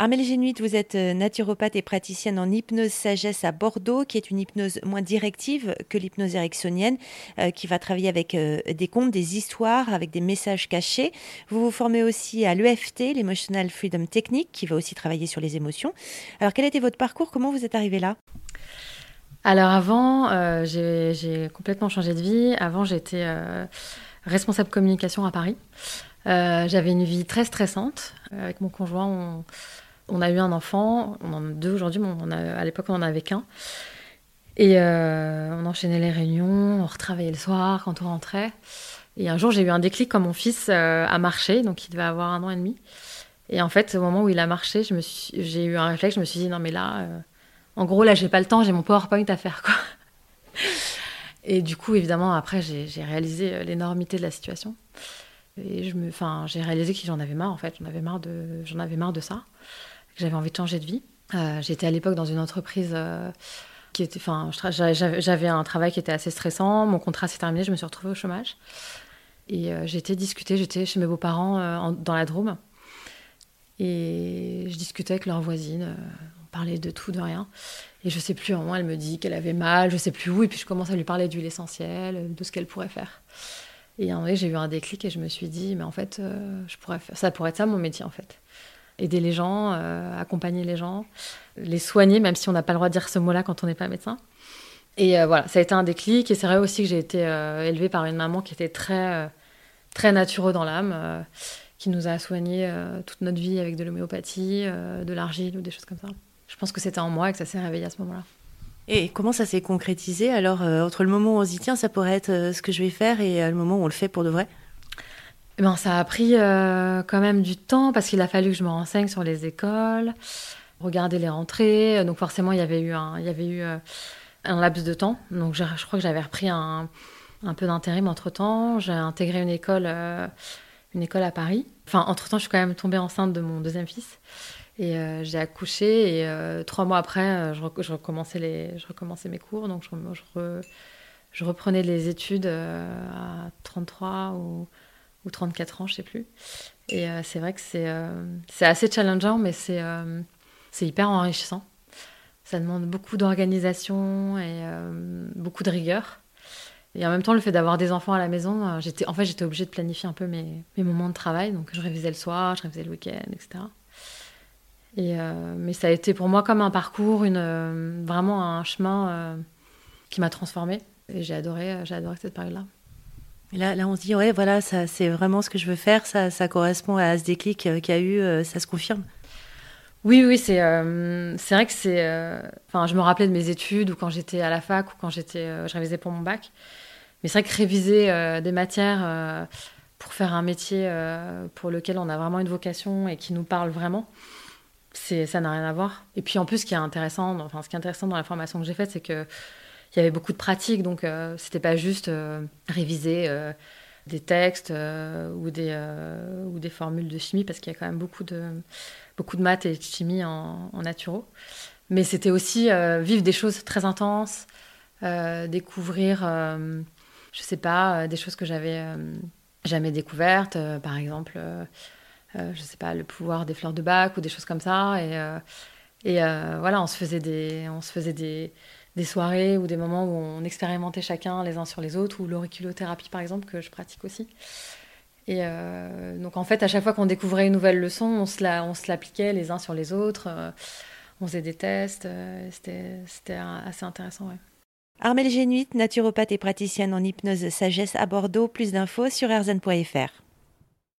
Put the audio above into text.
Armelle Génuit, vous êtes euh, naturopathe et praticienne en hypnose sagesse à Bordeaux, qui est une hypnose moins directive que l'hypnose ericksonienne, euh, qui va travailler avec euh, des contes, des histoires, avec des messages cachés. Vous vous formez aussi à l'EFT, l'Emotional Freedom Technique, qui va aussi travailler sur les émotions. Alors, quel était votre parcours? Comment vous êtes arrivé là? Alors, avant, j'ai complètement changé de vie. Avant, j'étais responsable communication à Paris. J'avais une vie très stressante. Avec mon conjoint, on on a eu un enfant, on en a deux aujourd'hui, mais à l'époque on en avait qu'un. Et euh, on enchaînait les réunions, on retravaillait le soir quand on rentrait. Et un jour j'ai eu un déclic quand mon fils euh, a marché, donc il devait avoir un an et demi. Et en fait, au moment où il a marché, j'ai eu un réflexe, je me suis dit non mais là, euh, en gros là j'ai pas le temps, j'ai mon PowerPoint à faire quoi. Et du coup, évidemment, après, j'ai réalisé l'énormité de la situation. Et je me, j'ai réalisé que j'en avais marre, en fait. J'en avais j'en avais marre de ça j'avais envie de changer de vie. Euh, j'étais à l'époque dans une entreprise euh, qui était, enfin, j'avais un travail qui était assez stressant. Mon contrat s'est terminé, je me suis retrouvée au chômage. Et euh, j'étais discuter, j'étais chez mes beaux-parents dans la Drôme. Et je discutais avec leur voisine, on parlait de tout, de rien. Et je sais plus, à un moment, elle me dit qu'elle avait mal, je sais plus où. Et puis je commence à lui parler d'huile essentielle, de ce qu'elle pourrait faire. Et en vrai, j'ai eu un déclic et je me suis dit, mais en fait, je pourrais faire, ça pourrait être ça mon métier en fait aider les gens, euh, accompagner les gens, les soigner, même si on n'a pas le droit de dire ce mot-là quand on n'est pas médecin. Et euh, voilà, ça a été un déclic. Et c'est vrai aussi que j'ai été euh, élevée par une maman qui était très, très natureux dans l'âme, qui nous a soignés toute notre vie avec de l'homéopathie, de l'argile ou des choses comme ça. Je pense que c'était en moi et que ça s'est réveillé à ce moment-là. Et comment ça s'est concrétisé? Alors entre le moment où on se dit tiens ça pourrait être ce que je vais faire et le moment où on le fait pour de vrai? Eh ben, ça a pris euh, quand même du temps parce qu'il a fallu que je me renseigne sur les écoles, regarder les rentrées. Donc forcément, il y avait eu un, il y avait eu, euh, un laps de temps. Donc je, crois que j'avais repris un, un peu d'intérim entre-temps. J'ai intégré une école, euh, une école à Paris. Enfin, entre-temps, je suis quand même tombée enceinte de mon deuxième fils. Et j'ai accouché et trois mois après, je, recommençais les, je recommençais mes cours. Donc je, je reprenais les études à 33 ou ou 34 ans, je sais plus. Et euh, c'est vrai que c'est euh, assez challengeant, mais c'est euh, c'est hyper enrichissant. Ça demande beaucoup d'organisation et beaucoup de rigueur. Et en même temps, le fait d'avoir des enfants à la maison, j'étais, en fait, j'étais obligée de planifier un peu mes, mes, moments de travail. Donc, je révisais le soir, je révisais le week-end, etc. Et, mais ça a été pour moi comme un parcours, une, vraiment un chemin qui m'a transformée. Et j'ai adoré, j'ai adoré cette période-là. Là, on se dit, ouais, voilà, c'est vraiment ce que je veux faire, ça, ça correspond à ce déclic euh, qu'il y a eu, euh, ça se confirme. Oui, oui, c'est euh, c'est vrai que c'est. Enfin, je me rappelais de mes études ou quand j'étais à la fac ou quand j'étais, je révisais pour mon bac. Mais c'est vrai que réviser des matières pour faire un métier pour lequel on a vraiment une vocation et qui nous parle vraiment, c'est ça n'a rien à voir. Et puis en plus, ce qui est intéressant, enfin, ce qui est intéressant dans la formation que j'ai faite, c'est que il y avait beaucoup de pratiques, donc euh, c'était pas juste euh, réviser euh, des textes ou, des, ou des formules de chimie, parce qu'il y a quand même beaucoup de, beaucoup de maths et de chimie en, en naturo. Mais c'était aussi vivre des choses très intenses, découvrir, je sais pas, des choses que j'avais jamais découvertes, par exemple, je sais pas, le pouvoir des fleurs de bac ou des choses comme ça. Et, et voilà, on se faisait des, on se faisait des, des soirées ou des moments où on expérimentait chacun les uns sur les autres, ou l'auriculothérapie par exemple, que je pratique aussi. Et euh, donc en fait, à chaque fois qu'on découvrait une nouvelle leçon, on se, l'appliquait les uns sur les autres, euh, on faisait des tests, euh, c'était, assez intéressant. Ouais. Armelle Génuit, naturopathe et praticienne en hypnose sagesse à Bordeaux. Plus d'infos sur erzen.fr.